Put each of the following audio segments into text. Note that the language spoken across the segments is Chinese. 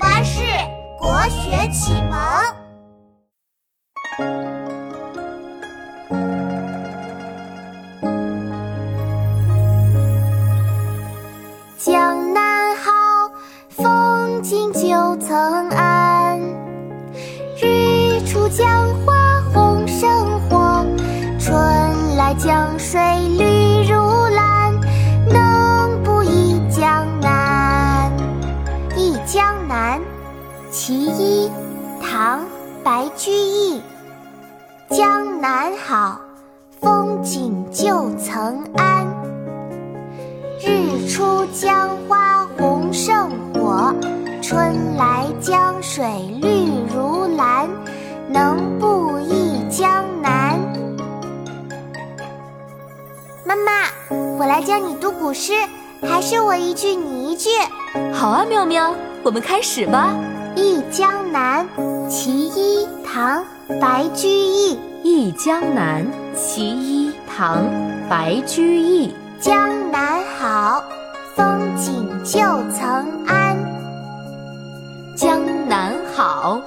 巴士国学启蒙。江南好，风景旧曾谙。日出江花红胜火，春来江水绿南，其一，唐·白居易。江南好，风景旧曾谙。日出江花红胜火，春来江水绿如蓝。能不忆江南？妈妈，我来教你读古诗，还是我一句你一句？好啊，妙妙，我们开始吧。《忆江南》其一，唐·白居易。《忆江南》其一，唐·白居易。江南好，风景旧曾谙。江南好，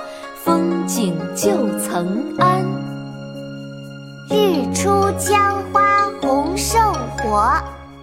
风景旧曾谙。日出江花红胜火，